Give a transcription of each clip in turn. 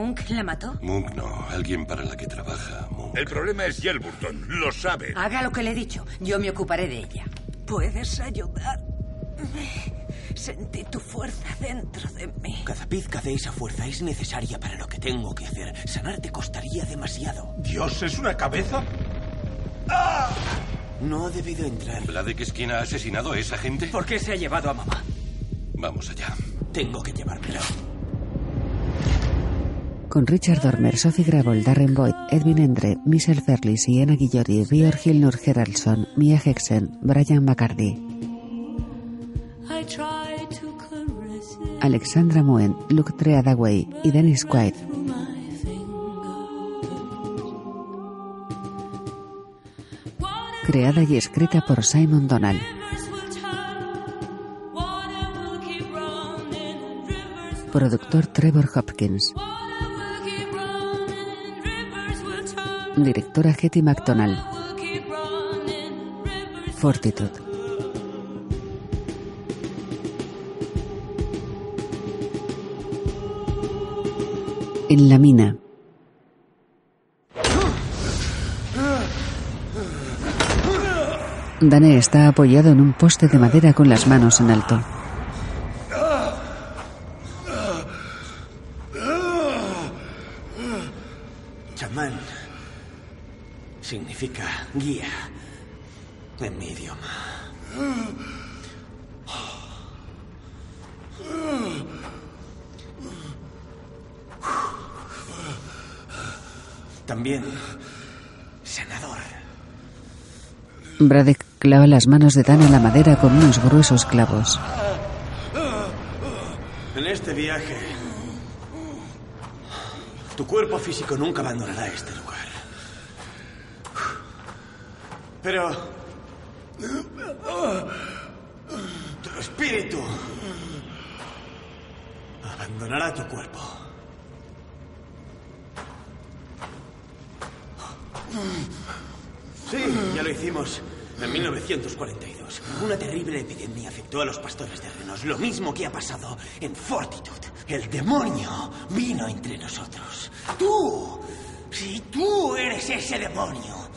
Monk la mató? Monk no, alguien para la que trabaja Monk. El problema es Yelburton, lo sabe. Haga lo que le he dicho. Yo me ocuparé de ella. ¿Puedes ayudarme? Sentí tu fuerza dentro de mí. Cada pizca de esa fuerza es necesaria para lo que tengo que hacer. Sanarte costaría demasiado. ¿Dios es una cabeza? No ha debido entrar. ¿Vladek es quien ha asesinado a esa gente? ¿Por qué se ha llevado a mamá? Vamos allá. Tengo que llevármelo. Con Richard Dormer, Sophie Gravel, Darren Boyd, Edwin Endre, Michelle Ferli, Sienna Guillory, Björn Hilnur Geraldson, Mia Hexen, Brian McCarthy. Alexandra Moen, Luke Treadaway y Dennis Quaid. Creada y escrita por Simon Donald. Productor Trevor Hopkins. Directora Hetty McDonald. Fortitude. En la mina. Dane está apoyado en un poste de madera con las manos en alto. Chamán significa guía en mi idioma. También senador. Braddock clava las manos de Dan en la madera con unos gruesos clavos. En este viaje, tu cuerpo físico nunca abandonará este lugar. Pero tu espíritu abandonará tu cuerpo. Sí, ya lo hicimos en 1942. Una terrible epidemia afectó a los pastores de renos, lo mismo que ha pasado en Fortitude. El demonio vino entre nosotros. Tú, sí, tú eres ese demonio.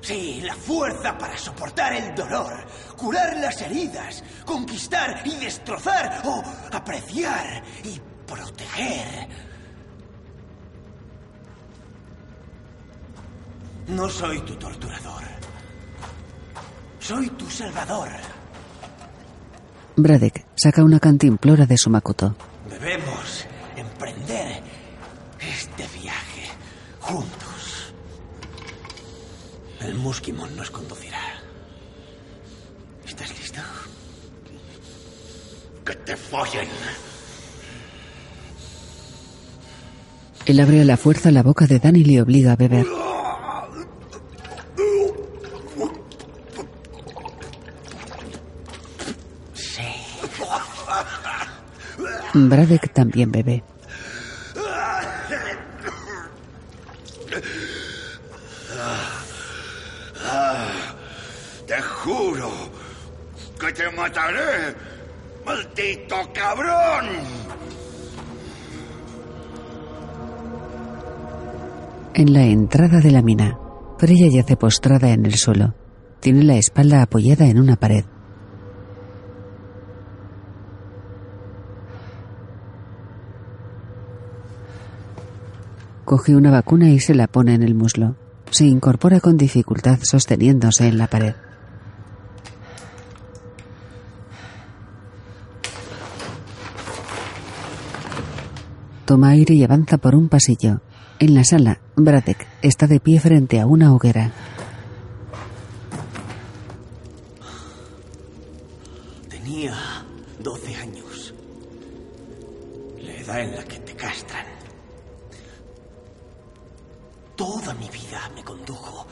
Sí, la fuerza para soportar el dolor, curar las heridas, conquistar y destrozar o apreciar y proteger. No soy tu torturador. Soy tu salvador. Braddock saca una cantimplora de su macuto. Debemos emprender este viaje juntos. El Muskimon nos conducirá. ¿Estás listo? ¡Que te follen! Él abre a la fuerza la boca de Dan y le obliga a beber. Braddock también bebe. Te juro que te mataré, maldito cabrón. En la entrada de la mina, Freya yace postrada en el suelo. Tiene la espalda apoyada en una pared. Coge una vacuna y se la pone en el muslo. Se incorpora con dificultad sosteniéndose en la pared. Toma aire y avanza por un pasillo. En la sala, Bradek está de pie frente a una hoguera. Tenía 12 años. La edad en la que te castran. Toda mi vida me condujo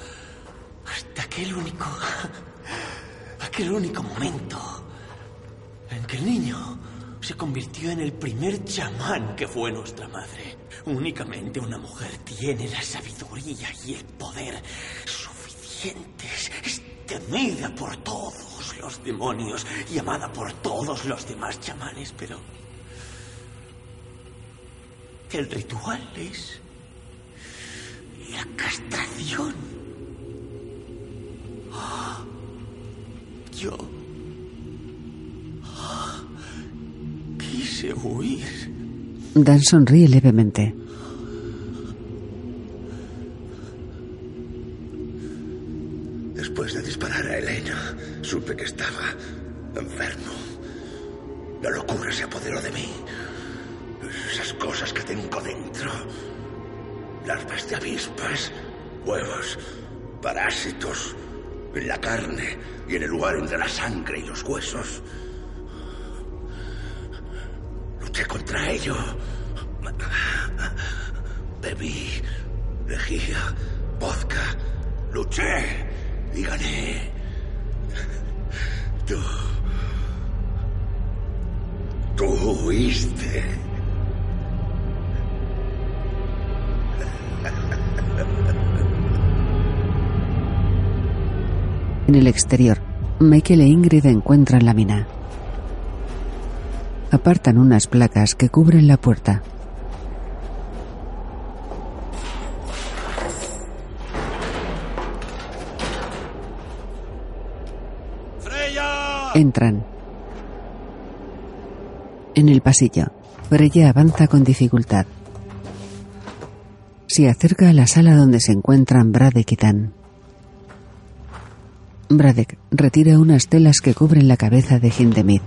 hasta aquel único. aquel único momento en el primer chamán que fue nuestra madre. Únicamente una mujer tiene la sabiduría y el poder suficientes. Es temida por todos los demonios y amada por todos los demás chamanes, pero... El ritual es la castración. Ah, Yo ah, quise huir. Dan sonríe levemente. Después de disparar a Elena, supe que estaba enfermo. La locura se apoderó de mí. Esas cosas que tengo dentro. Larvas de avispas, huevos, parásitos, en la carne y en el lugar entre la sangre y los huesos. Contra ello. Bebí, lejía, vodka. Luché y gané. Tú. Tú huiste. En el exterior, Michael e Ingrid encuentran la mina. Apartan unas placas que cubren la puerta. Entran. En el pasillo, Freya avanza con dificultad. Se acerca a la sala donde se encuentran Bradek y Dan. Bradek retira unas telas que cubren la cabeza de Hindemith.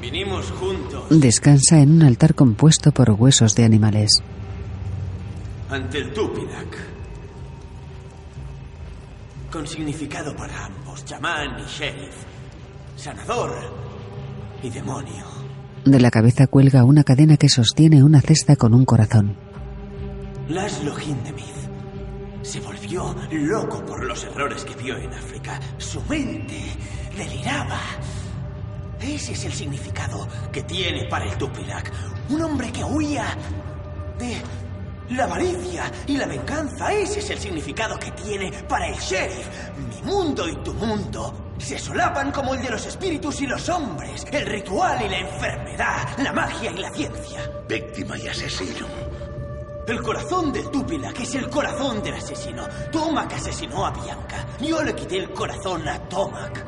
Vinimos juntos Descansa en un altar compuesto por huesos de animales. ante el Tupidak. Con significado para ambos, chamán y sheriff. Sanador y demonio. De la cabeza cuelga una cadena que sostiene una cesta con un corazón. Laszlo Hindemith se volvió loco por los errores que vio en África. Su mente deliraba. Ese es el significado que tiene para el Tupilak. Un hombre que huía de la avaricia y la venganza. Ese es el significado que tiene para el sheriff. Mi mundo y tu mundo se solapan como el de los espíritus y los hombres. El ritual y la enfermedad. La magia y la ciencia. Víctima y asesino. El corazón del Tupilac es el corazón del asesino. Tomac asesinó a Bianca. Yo le quité el corazón a Tomac.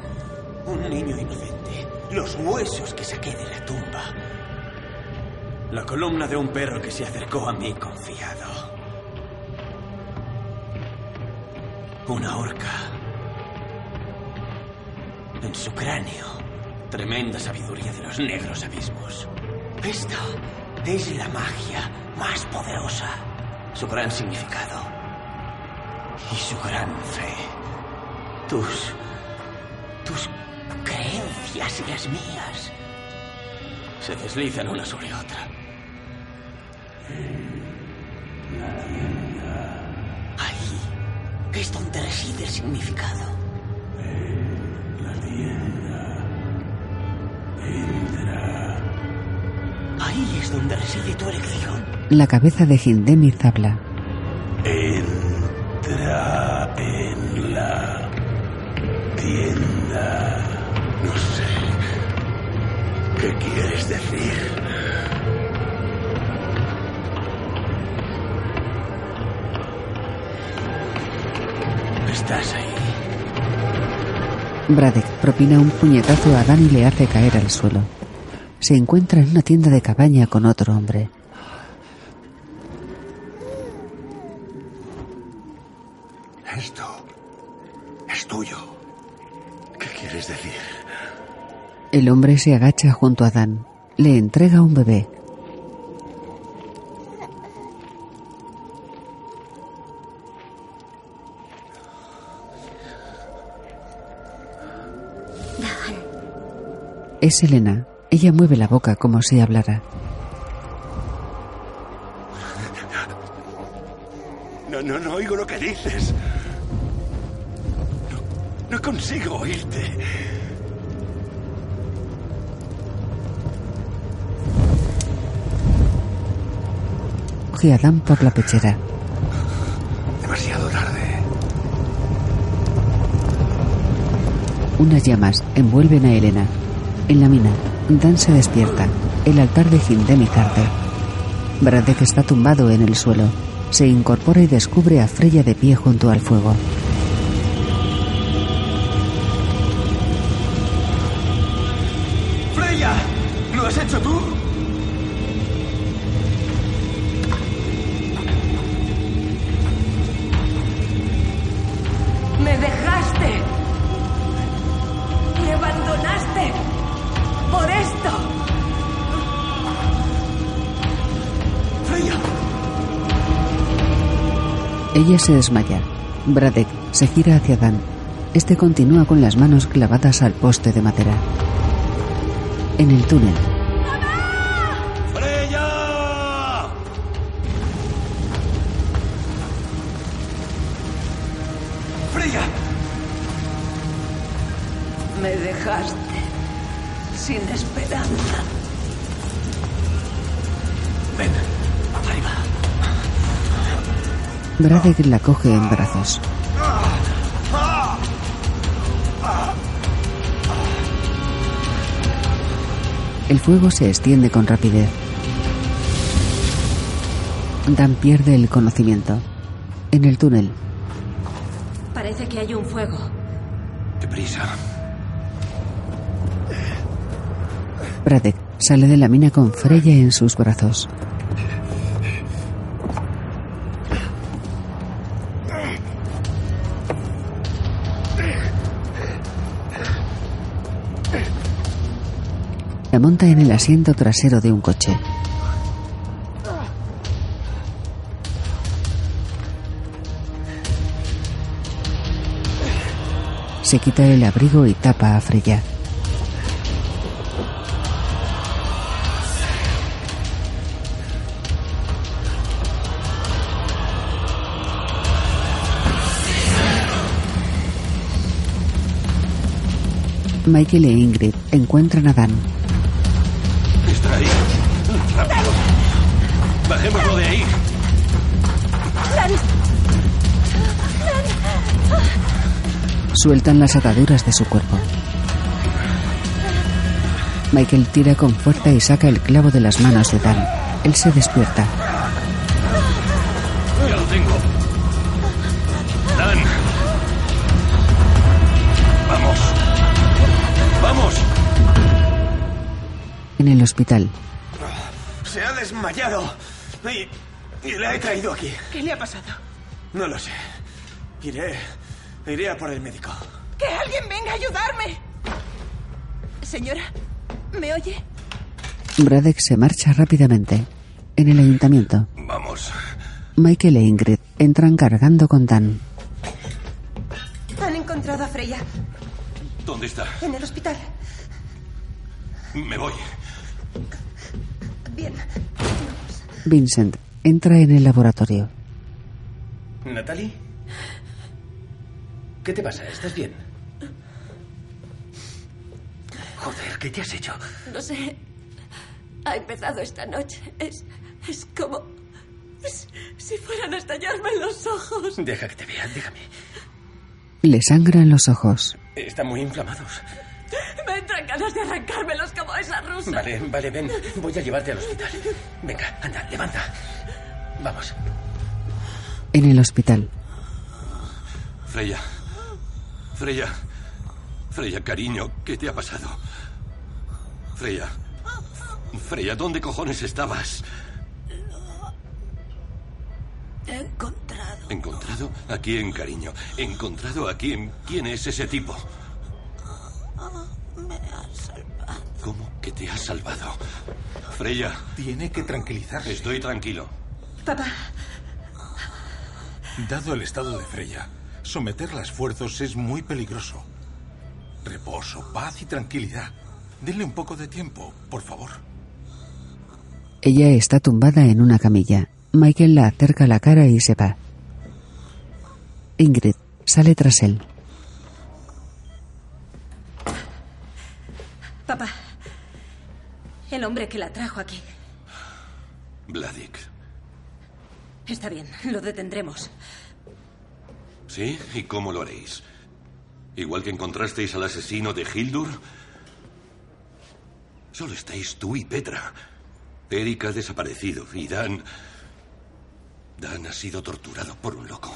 Un niño inocente. Los huesos que saqué de la tumba. La columna de un perro que se acercó a mí confiado. Una horca. En su cráneo. Tremenda sabiduría de los negros abismos. Esta es la magia más poderosa. Su gran significado. Y su gran fe. Tus. tus creencias y las mías. Se deslizan una sobre otra. Ahí es donde reside el significado. Ahí es donde reside tu elección. La cabeza de Hindemith habla. Estás ahí. Bradek propina un puñetazo a Dan y le hace caer al suelo. Se encuentra en una tienda de cabaña con otro hombre. Esto es tuyo. ¿Qué quieres decir? El hombre se agacha junto a Dan. Le entrega un bebé. Es Elena. Ella mueve la boca como si hablara. No, no, no oigo lo que dices. No, no consigo oírte. Coge a Dan por la pechera. Demasiado tarde. Unas llamas envuelven a Elena. En la mina, Dan se despierta. El altar de Hindemi arde. Bradek está tumbado en el suelo. Se incorpora y descubre a Freya de pie junto al fuego. Se desmaya. Bradek se gira hacia Dan. Este continúa con las manos clavadas al poste de madera. En el túnel, Bradek la coge en brazos. El fuego se extiende con rapidez. Dan pierde el conocimiento. En el túnel, Parece que hay un fuego. Deprisa. Bradek sale de la mina con Freya en sus brazos. Monta en el asiento trasero de un coche. Se quita el abrigo y tapa a Freya. Michael e Ingrid encuentran a Dan. Sueltan las ataduras de su cuerpo. Michael tira con fuerza y saca el clavo de las manos de Dan. Él se despierta. ¡Ya lo tengo! ¡Dan! ¡Vamos! ¡Vamos! En el hospital, Se ha desmayado. Y, y la he traído aquí. ¿Qué le ha pasado? No lo sé. Iré. Iré a por el médico. ¡Que alguien venga a ayudarme! Señora, ¿me oye? Bradek se marcha rápidamente. En el ayuntamiento, Vamos. Michael e Ingrid entran cargando con Dan. Han encontrado a Freya ¿Dónde está? en el hospital. Me voy. Bien. Vincent entra en el laboratorio. ¿Natalie? ¿Qué te pasa? ¿Estás bien? Joder, ¿qué te has hecho? No sé. Ha empezado esta noche. Es. Es como. es- si fueran a estallarme en los ojos. Deja que te vea, déjame. Le sangran los ojos. Están muy inflamados. Me entran ganas de arrancármelos como esa rusa. Vale, vale, ven. Voy a llevarte al hospital. Venga, anda, levanta. Vamos. En el hospital, Freya. Freya. Freya, cariño, ¿qué te ha pasado? Freya. Freya, ¿dónde cojones estabas? He encontrado. ¿Encontrado? ¿A quién, cariño? ¿Encontrado a quién? ¿Quién es ese tipo? Me ha salvado. ¿Cómo que te has salvado? Freya, Tiene que tranquilizarse. estoy tranquilo. Papá, Dado el estado de Freya, someterla a esfuerzos es muy peligroso. Reposo, paz y tranquilidad. Denle un poco de tiempo, por favor. ella está tumbada en una camilla. Michael la acerca la cara y se va. Ingrid sale tras él. papá. El hombre que la trajo aquí. Vladik. Está bien, lo detendremos. ¿Sí? ¿Y cómo lo haréis? ¿Igual que encontrasteis al asesino de Hildur? Solo estáis tú y Petra. Erika ha desaparecido y Dan... Dan ha sido torturado por un loco.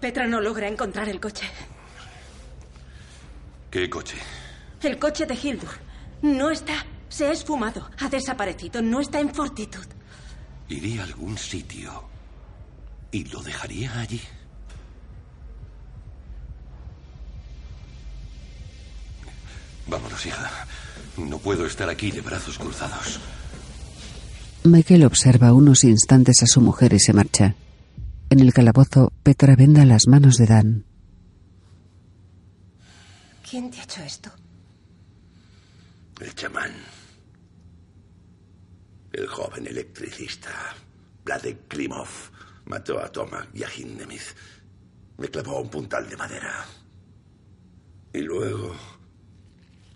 Petra no logra encontrar el coche. ¿Qué coche? El coche de Hildur. No está. Se ha esfumado. Ha desaparecido. No está en Fortitude. Iría a algún sitio y lo dejaría allí. Vámonos, hija. No puedo estar aquí de brazos cruzados. Michael observa unos instantes a su mujer y se marcha. En el calabozo, Petra venda las manos de Dan. ¿Quién te ha hecho esto? El chamán. El joven electricista. Vladek Klimov. Mató a Tomak y a Hindemith. Me clavó un puntal de madera. Y luego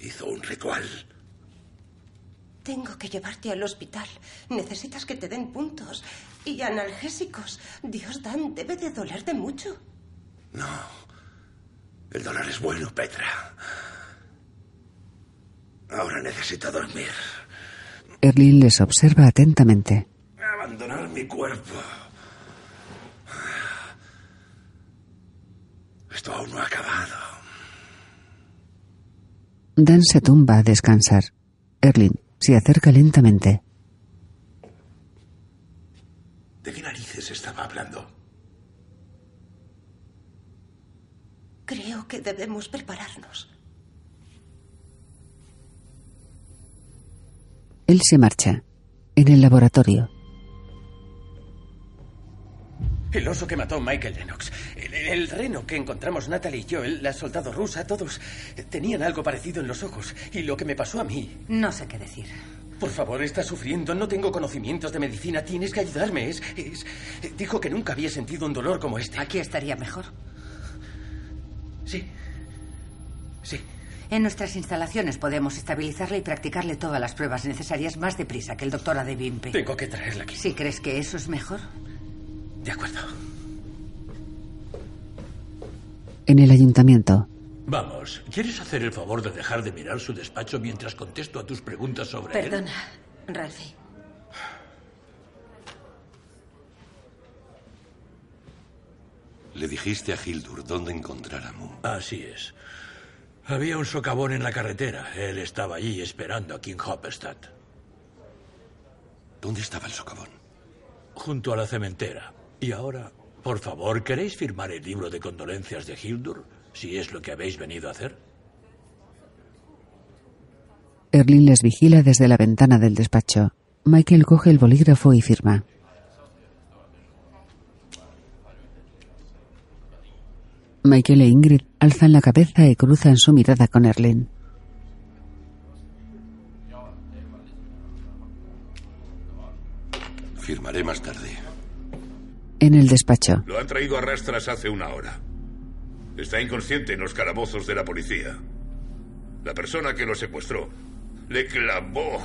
hizo un ritual. Tengo que llevarte al hospital. Necesitas que te den puntos y analgésicos. Dios, Dan, debe de dolerte mucho. No. El dolor es bueno, Petra. Ahora necesito dormir. Erlin les observa atentamente. Abandonar mi cuerpo. Esto aún no ha acabado. Dan se tumba a descansar. Erlin se acerca lentamente. ¿De qué narices estaba hablando? Creo que debemos prepararnos. Él se marcha. En el laboratorio. El oso que mató Michael Lennox. El, el reno que encontramos Natalie y yo, el- la soldado rusa, todos tenían algo parecido en los ojos. Y lo que me pasó a mí. No sé qué decir. Por favor, está sufriendo. No tengo conocimientos de medicina. Tienes que ayudarme. Es, es- Dijo que nunca había sentido un dolor como este. Aquí estaría mejor. Sí. Sí. En nuestras instalaciones podemos estabilizarle y practicarle todas las pruebas necesarias más deprisa que el doctor Adebimpe. Tengo que traerla aquí. ¿Sí crees que eso es mejor? De acuerdo. En el ayuntamiento. Vamos, ¿quieres hacer el favor de dejar de mirar su despacho mientras contesto a tus preguntas sobre él? Perdona, Ralphie. Le dijiste a Hildur dónde encontrar a Moon. Así es. Había un socavón en la carretera. Él estaba allí esperando a King Hopperstad. ¿Dónde estaba el socavón? Junto a la cementera. Y ahora, por favor, ¿queréis firmar el libro de condolencias de Hildur? Si es lo que habéis venido a hacer. Erlin les vigila desde la ventana del despacho. Michael coge el bolígrafo y firma. Michael e Ingrid alzan la cabeza y cruzan su mirada con Erlin. Firmaré más tarde. En el despacho, Lo han traído a rastras hace una hora. Está inconsciente en los calabozos de la policía. La persona que lo secuestró le clavó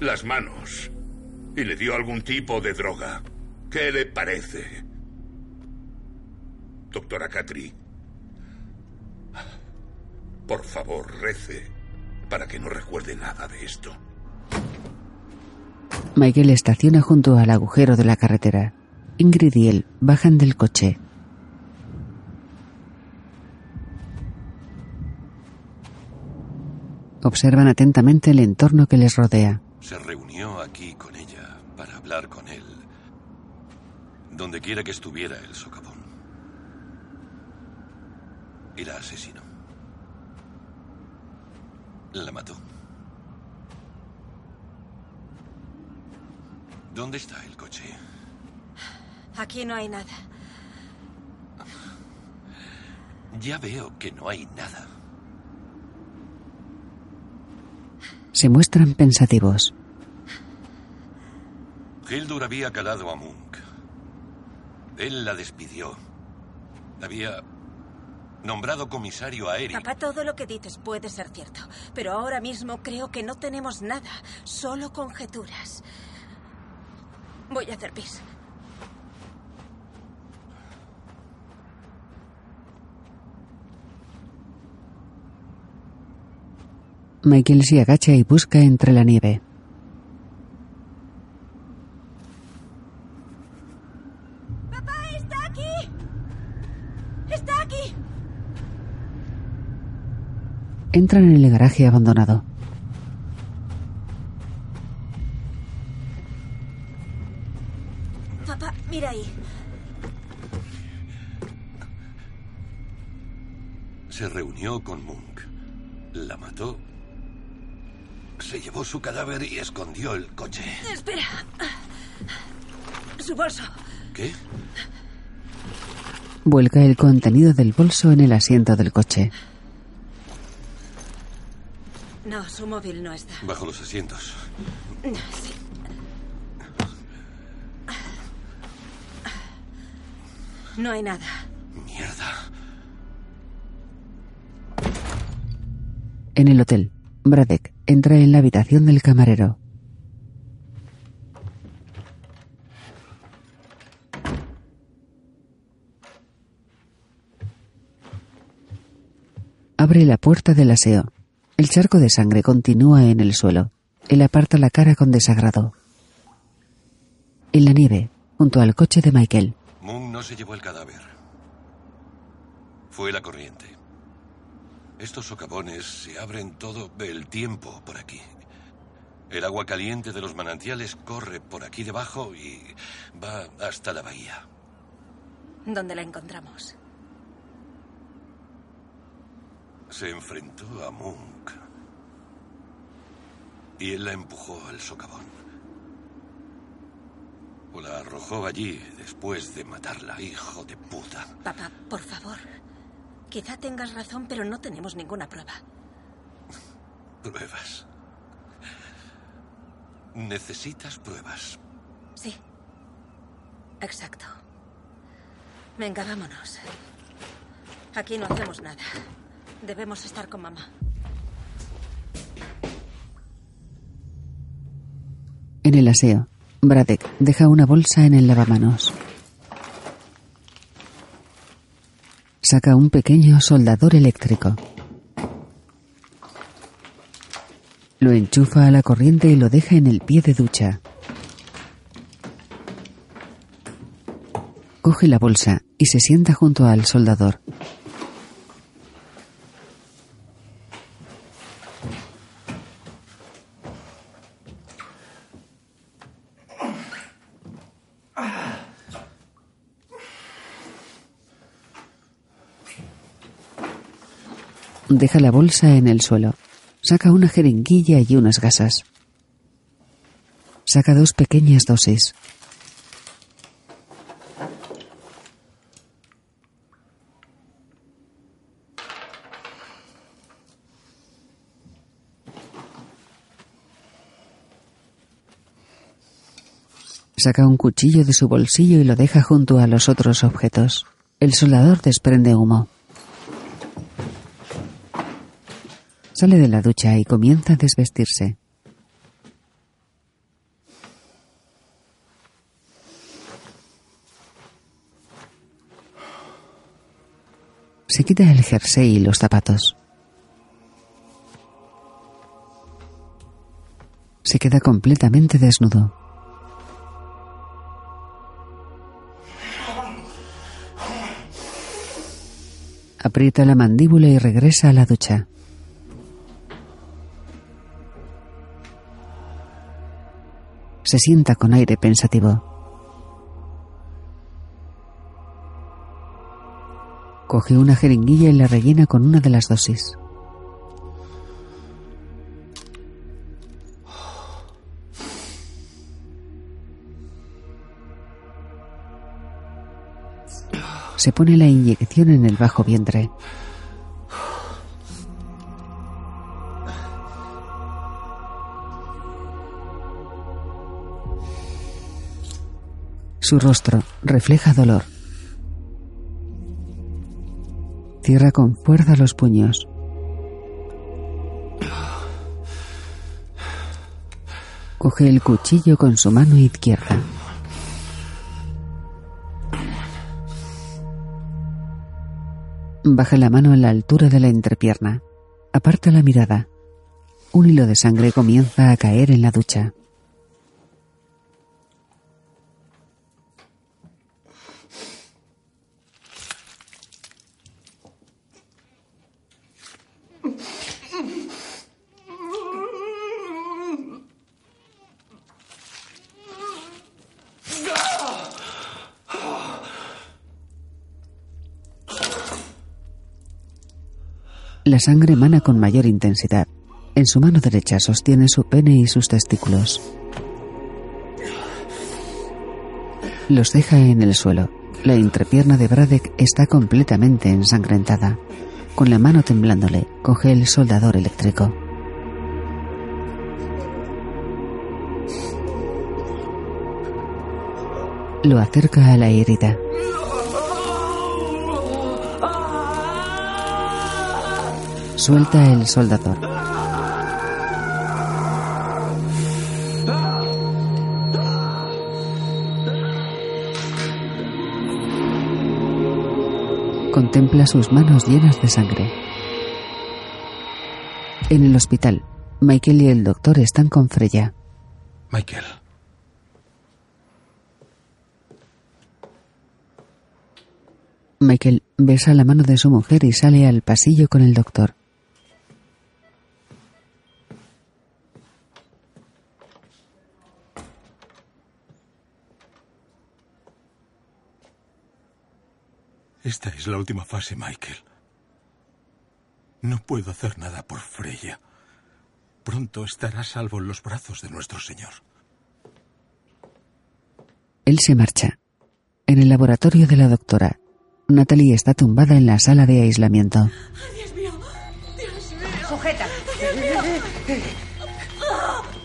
las manos y le dio algún tipo de droga. ¿Qué le parece? Doctora Catri, por favor, rece para que no recuerde nada de esto. Michael estaciona junto al agujero de la carretera. Ingrid y él bajan del coche. Observan atentamente el entorno que les rodea. Se reunió aquí con ella para hablar con él. Donde quiera que estuviera el socavón. Y la asesinó. La mató. ¿Dónde está el coche? Aquí no hay nada. Ya veo que no hay nada. Se muestran pensativos. Hildur había calado a Munk. Él la despidió. Había nombrado comisario aéreo. Papá, todo lo que dices puede ser cierto, pero ahora mismo creo que no tenemos nada, solo conjeturas. Voy a hacer pis. Michael se agacha y busca entre la nieve. Entran en el garaje abandonado. Papá, mira ahí. Se reunió con Munk. La mató. Se llevó su cadáver y escondió el coche. Espera. Su bolso. ¿Qué? Vuelca el contenido del bolso en el asiento del coche. No, su móvil no está. Bajo los asientos. Sí. No hay nada. Mierda. En el hotel, Bradek entra en la habitación del camarero. Abre la puerta del aseo. El charco de sangre continúa en el suelo. Él aparta la cara con desagrado. En la nieve, junto al coche de Michael, Moon no se llevó el cadáver. Fue la corriente. Estos socavones se abren todo el tiempo por aquí. El agua caliente de los manantiales corre por aquí debajo y va hasta la bahía. ¿Dónde la encontramos? Se enfrentó a Munk. Y él la empujó al socavón. O la arrojó allí después de matarla, hijo de puta. Papá, por favor. Quizá tengas razón, pero no tenemos ninguna prueba. Pruebas. Necesitas pruebas. Sí. Exacto. Venga, vámonos. Aquí no hacemos nada. Debemos estar con mamá. en el aseo, Bradek deja una bolsa en el lavamanos. Saca un pequeño soldador eléctrico. Lo enchufa a la corriente y lo deja en el pie de ducha. Coge la bolsa y se sienta junto al soldador. Deja la bolsa en el suelo. Saca una jeringuilla y unas gasas. Saca dos pequeñas dosis. Saca un cuchillo de su bolsillo y lo deja junto a los otros objetos. El soldador desprende humo. Sale de la ducha y comienza a desvestirse. Se quita el jersey y los zapatos. Se queda completamente desnudo. Aprieta la mandíbula y regresa a la ducha. Se sienta con aire pensativo. Coge una jeringuilla y la rellena con una de las dosis. Se pone la inyección en el bajo vientre. Su rostro refleja dolor. Cierra con fuerza los puños. Coge el cuchillo con su mano izquierda. Baja la mano a la altura de la entrepierna. Aparta la mirada. Un hilo de sangre comienza a caer en la ducha. La sangre emana con mayor intensidad. En su mano derecha sostiene su pene y sus testículos. Los deja en el suelo. La entrepierna de Bradek está completamente ensangrentada. Con la mano temblándole, coge el soldador eléctrico. Lo acerca a la herida. Suelta el soldador. Contempla sus manos llenas de sangre. En el hospital, Michael y el doctor están con Freya. Michael. Michael besa la mano de su mujer y sale al pasillo con el doctor. Esta es la última fase, Michael. No puedo hacer nada por Freya. Pronto estará salvo en los brazos de nuestro Señor. Él se marcha. En el laboratorio de la doctora, Natalie está tumbada en la sala de aislamiento. Dios mío. Dios mío. Sujeta.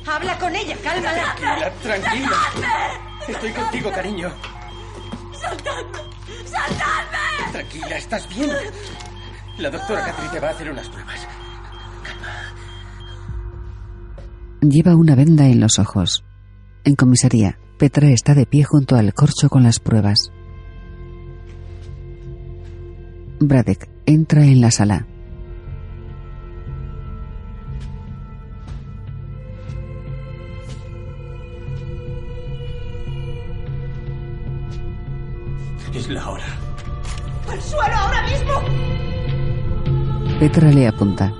Habla con ella, cálmala. Tranquila. Estoy contigo, cariño. ¡Soltadme! ¡Soltadme! Tranquila, ¿estás bien? La doctora Catherine te va a hacer unas pruebas. Lleva una venda en los ojos. En comisaría, Petra está de pie junto al corcho con las pruebas. Bradek entra en la sala. ¡Al suelo ahora mismo! Petra le apunta.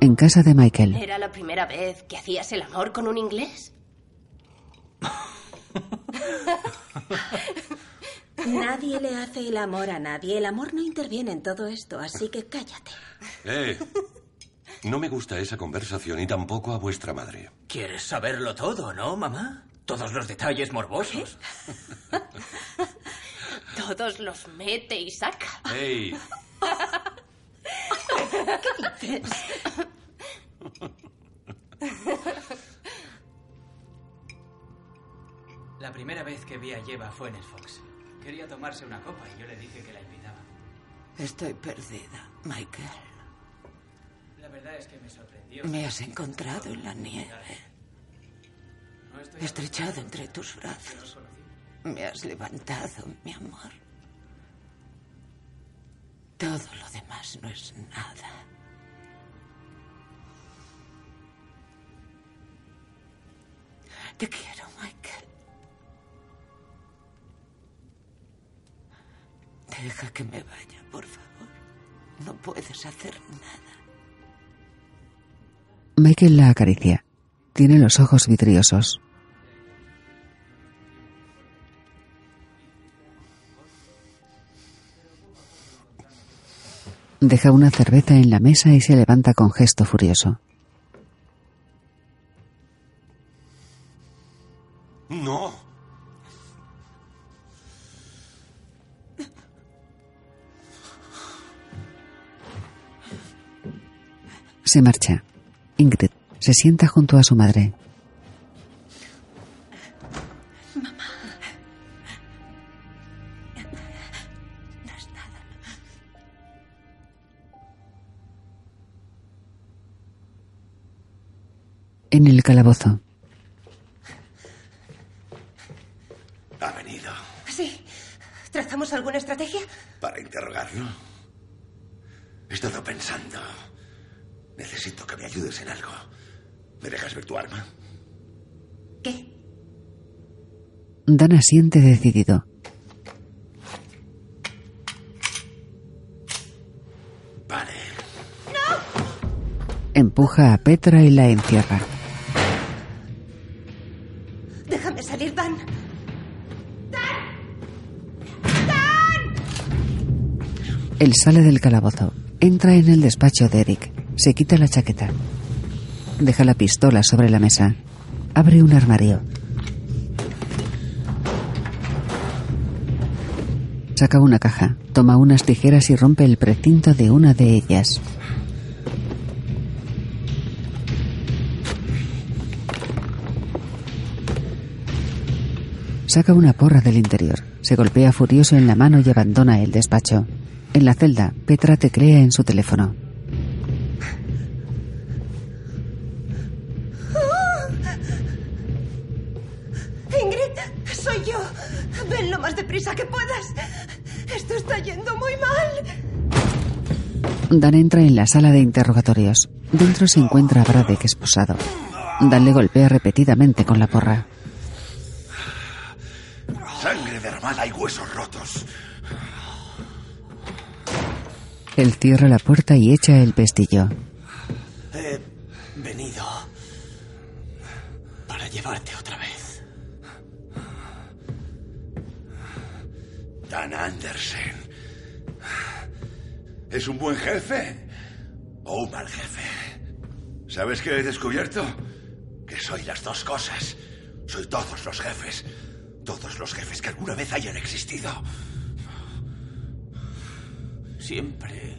En casa de Michael, ¿Era la primera vez que hacías el amor con un inglés? Nadie le hace el amor a nadie. El amor no interviene en todo esto, así que cállate. Eh, no me gusta esa conversación y tampoco a vuestra madre. ¿Quieres saberlo todo, no, mamá? Todos los detalles morbosos. Todos los mete y saca. ¡Ey! ¿Qué dices? La primera vez que vi a Yeva fue en el Fox. Quería tomarse una copa y yo le dije que la invitaba. Estoy perdida, Michael. La verdad es que me sorprendió. Me has encontrado en la nieve. Estrechado entre tus brazos. Me has levantado, mi amor. Todo lo demás no es nada. Te quiero, Michael. Deja que me vaya, por favor. No puedes hacer nada. Michael la acaricia. Tiene los ojos vidriosos. Deja una cerveza en la mesa y se levanta con gesto furioso. No. Se marcha. Ingrid se sienta junto a su madre. En el calabozo, Ha venido Sí. ¿Trazamos alguna estrategia? para interrogarlo. He estado pensando. Necesito que me ayudes en algo. ¿Me dejas ver tu arma? ¿Qué? Dan asiente decidido. Vale. Empuja a Petra y la encierra. Él sale del calabozo. Entra en el despacho de Eric. Se quita la chaqueta. Deja la pistola sobre la mesa. Abre un armario. Saca una caja, toma unas tijeras y rompe el precinto de una de ellas. Saca una porra del interior, se golpea furioso en la mano y abandona el despacho. En la celda, Petra teclea en su teléfono. Ingrid, soy yo. Ven lo más deprisa que puedas. Esto está yendo muy mal. Dan entra en la sala de interrogatorios. Dentro se encuentra a Bradek esposado. Dan le golpea repetidamente con la porra. Sangre derramada y huesos rotos. Él cierra la puerta y echa el pestillo. He venido para llevarte otra vez. Dan Andersen. ¿Es un buen jefe o un mal jefe? ¿Sabes qué he descubierto? Que soy las dos cosas. Soy todos los jefes. Todos los jefes que alguna vez hayan existido. Siempre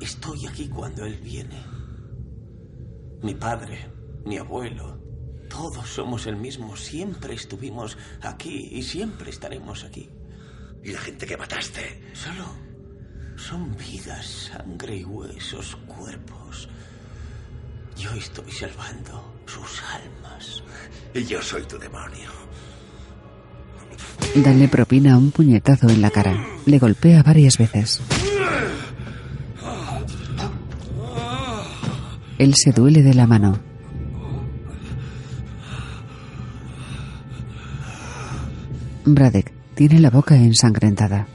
estoy aquí cuando él viene. Mi padre, mi abuelo, todos somos el mismo. Siempre estuvimos aquí y siempre estaremos aquí. ¿Y la gente que mataste? Solo son vidas, sangre y huesos, cuerpos. Yo estoy salvando sus almas. Y yo soy tu demonio. Dan le propina un puñetazo en la cara. Le golpea varias veces. Él se duele de la mano. Bradek tiene la boca ensangrentada.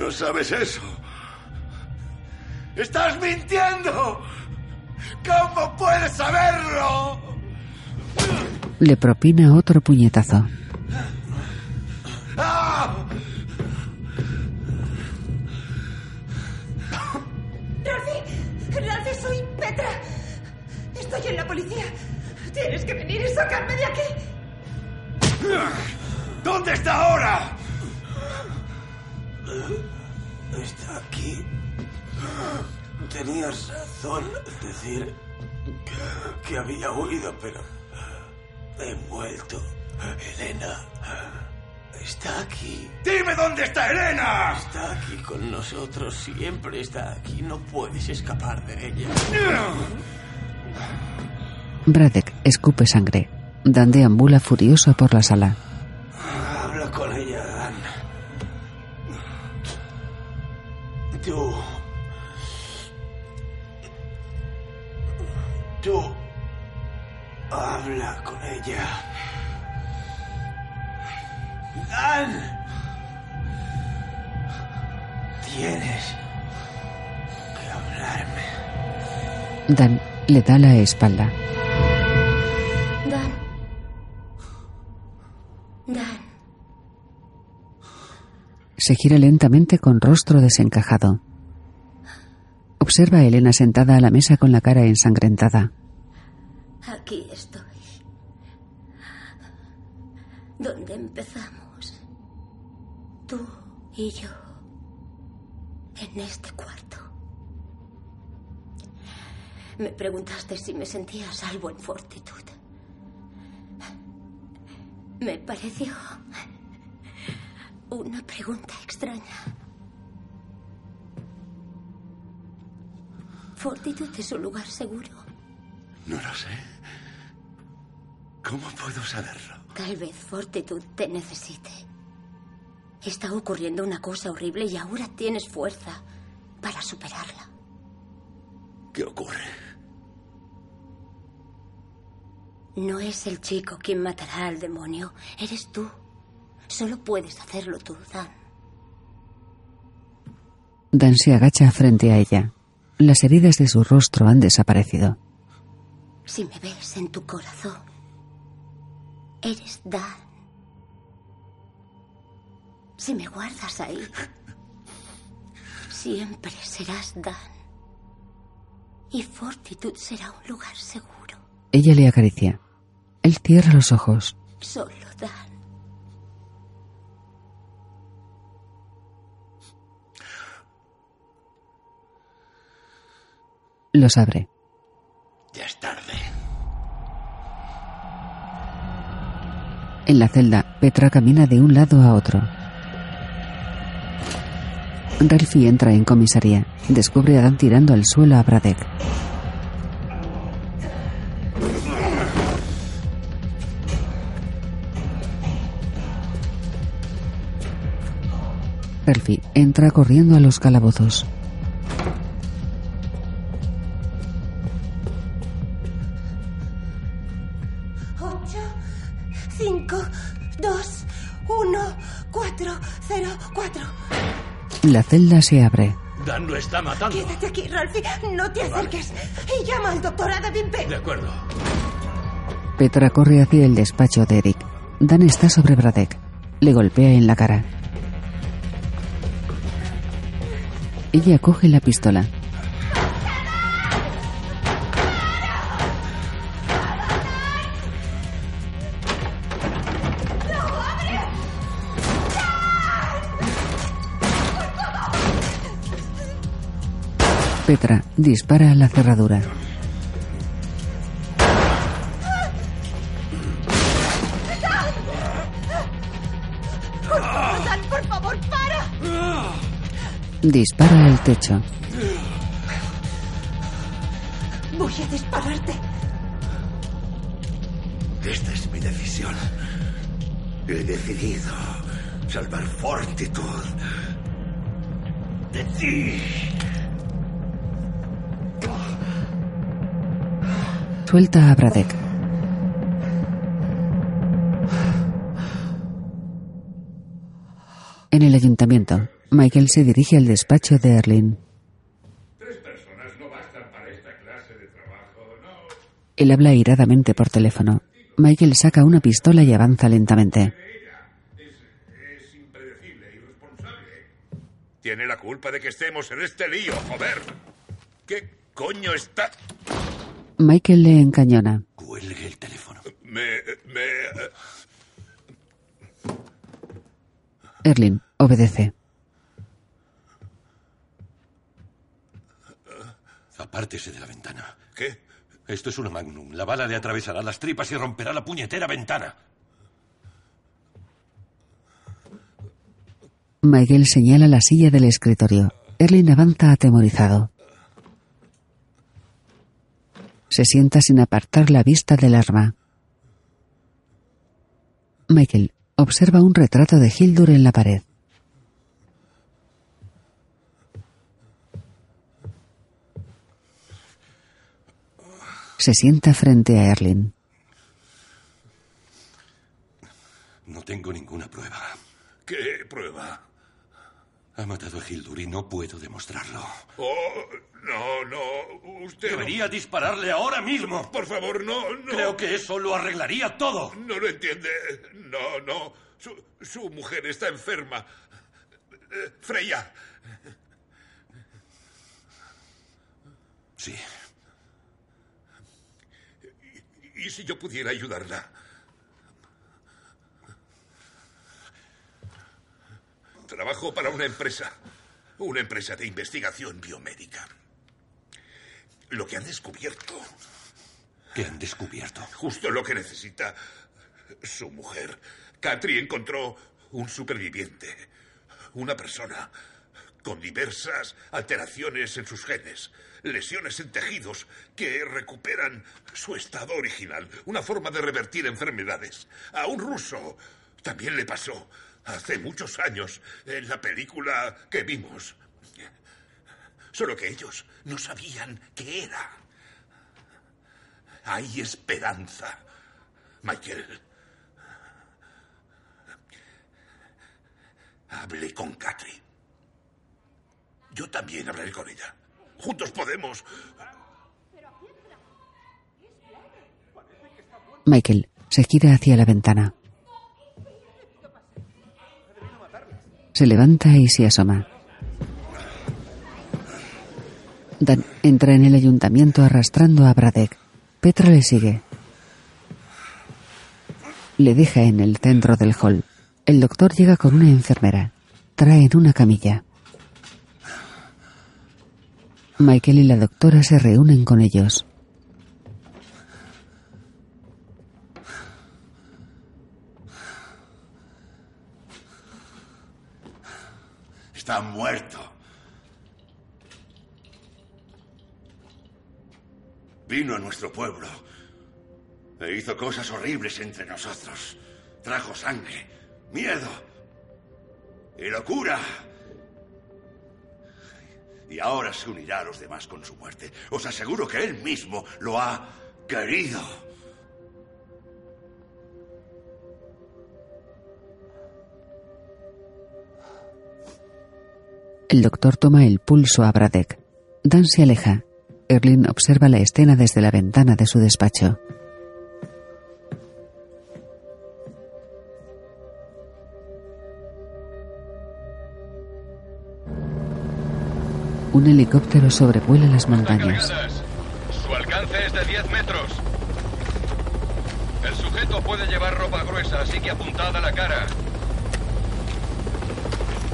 No sabes eso. ¡Estás mintiendo! ¿Cómo puedes saberlo? Le propina otro puñetazo. ¡Ah! Ralphie, Ralphie, soy Petra. Estoy en la policía. Tienes que venir y sacarme de aquí. ¿Dónde está ahora? Está aquí. Tenías razón decir que, que había huido, pero he vuelto. Elena está aquí. ¡Dime dónde está Elena! Está aquí con nosotros, siempre está aquí. No puedes escapar de ella. Bradek escupe sangre. Dan deambula furioso por la sala. Tú. Tú. Habla con ella. Dan. Tienes que hablarme. Dan le da la espalda. Se gira lentamente con rostro desencajado. Observa a Elena sentada a la mesa con la cara ensangrentada. Aquí estoy. Donde empezamos. Tú y yo. En este cuarto. Me preguntaste si me sentía a salvo en Fortitud. Me pareció una pregunta extraña. Fortitud es un lugar seguro. No lo sé. ¿Cómo puedo saberlo? Tal vez Fortitude te necesite. Está ocurriendo una cosa horrible y ahora tienes fuerza para superarla. ¿Qué ocurre? No es el chico quien matará al demonio, eres tú. Solo puedes hacerlo tú, Dan. Dan se agacha frente a ella. Las heridas de su rostro han desaparecido. Si me ves en tu corazón, eres Dan. Si me guardas ahí, siempre serás Dan. Y Fortitude será un lugar seguro. Ella le acaricia. Él cierra los ojos. Solo Dan. Los abre. Ya es tarde. En la celda, Petra camina de un lado a otro. Ralphie entra en comisaría. Descubre a Dan tirando al suelo a Bradek. Ralphie entra corriendo a los calabozos. La celda se abre. Dan lo está matando. Quédate aquí, Ralphie. No te acerques. Y llama al doctor Ada Bimpe. De acuerdo. Petra corre hacia el despacho de Eric. Dan está sobre Bradek. Le golpea en la cara. Ella coge la pistola. Petra dispara a la cerradura. Dan, por favor, para. Dispara al techo. Voy a dispararte. Esta es mi decisión. He decidido salvar Fortitud de ti. Suelta a Bradek. En el ayuntamiento, Michael se dirige al despacho de Erlin. Tres personas no bastan para esta clase de trabajo, no. Él habla iradamente por teléfono. Michael saca una pistola y avanza lentamente. Es impredecible, irresponsable. Tiene la culpa de que estemos en este lío, joder. ¿Qué coño está...? Michael le encañona. Cuelgue el teléfono. Me... me... Erlin obedece. Apártese de la ventana. ¿Qué? Esto es una magnum. La bala le atravesará las tripas y romperá la puñetera ventana. Michael señala la silla del escritorio. Erlin avanza atemorizado. Se sienta sin apartar la vista del arma. Michael observa un retrato de Hildur en la pared. Se sienta frente a Erlin. No tengo ninguna prueba. ¿Qué prueba? Ha matado a Hildur y no puedo demostrarlo. Oh, no, no. Usted... Debería dispararle ahora mismo. Por favor, no, no. Creo que eso lo arreglaría todo. No lo entiende. No, no. Su, su mujer está enferma. Freya. Sí. ¿Y, y si yo pudiera ayudarla? Trabajo para una empresa. Una empresa de investigación biomédica. Lo que han descubierto. ¿Qué han descubierto? Justo lo que necesita su mujer. Katri encontró un superviviente. Una persona con diversas alteraciones en sus genes, lesiones en tejidos que recuperan su estado original, una forma de revertir enfermedades. A un ruso también le pasó hace muchos años en la película que vimos. Solo que ellos no sabían qué era. Hay esperanza, Michael. Hable con Kathy. Yo también hablaré con ella. Juntos podemos. Michael se gira hacia la ventana. Se levanta y se asoma. Dan entra en el ayuntamiento arrastrando a Bradek. Petra le sigue. Le deja en el centro del hall. El doctor llega con una enfermera. Traen una camilla. Michael y la doctora se reúnen con ellos. Está muerto. Vino a nuestro pueblo e hizo cosas horribles entre nosotros. Trajo sangre, miedo y locura. Y ahora se unirá a los demás con su muerte. Os aseguro que él mismo lo ha querido. El doctor toma el pulso a Bradek. Dan se aleja. Erlin observa la escena desde la ventana de su despacho. Un helicóptero sobrevuela las montañas. Su alcance es de 10 metros. El sujeto puede llevar ropa gruesa, así que apuntada a la cara.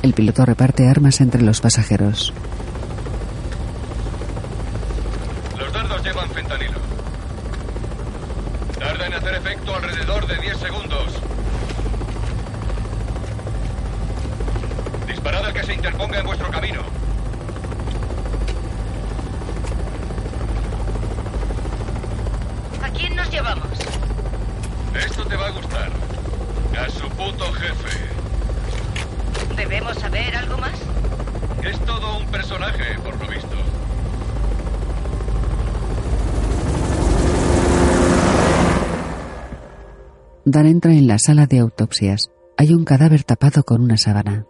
El piloto reparte armas entre los pasajeros. Los dardos llevan fentanilo. Tarda en hacer efecto alrededor de 10 segundos. Disparad al que se interponga en vuestro camino. ¿A quién nos llevamos? Esto te va a gustar. A su puto jefe. ¿Debemos saber algo más? Es todo un personaje, por lo visto. Dan entra en la sala de autopsias. Hay un cadáver tapado con una sábana.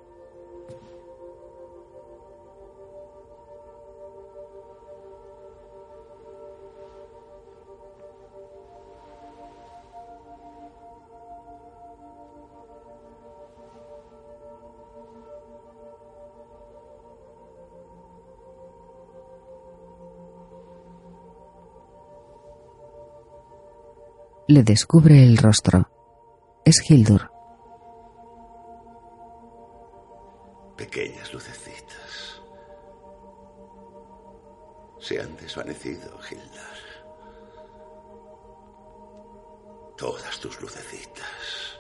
Le descubre el rostro. Es Hildur. Pequeñas lucecitas. Se han desvanecido, Hildar. Todas tus lucecitas.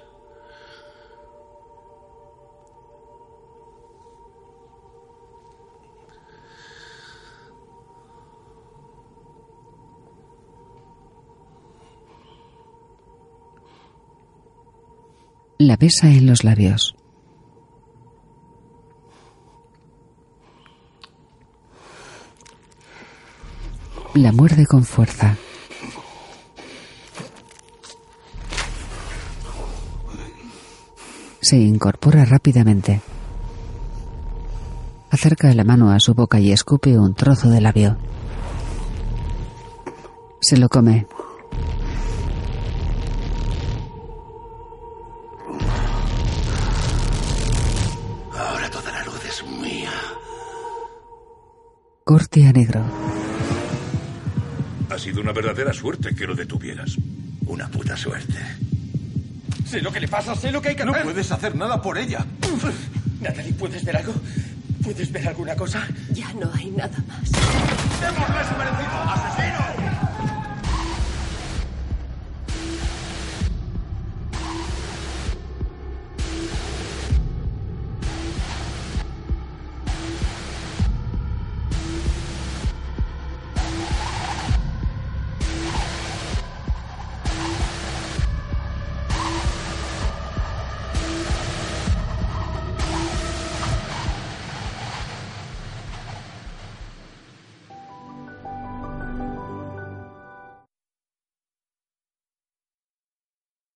La besa en los labios. La muerde con fuerza. Se incorpora rápidamente. Acerca la mano a su boca y escupe un trozo de labio. Se lo come. Negro. Ha sido una verdadera suerte que lo detuvieras. Una puta suerte. Sé lo que le pasa, sé lo que hay que No hacer. puedes hacer nada por ella. Natalie, ¿puedes ver algo? ¿Puedes ver alguna cosa? Ya no hay nada más. ¡Hemos desaparecido! ¡Asesino!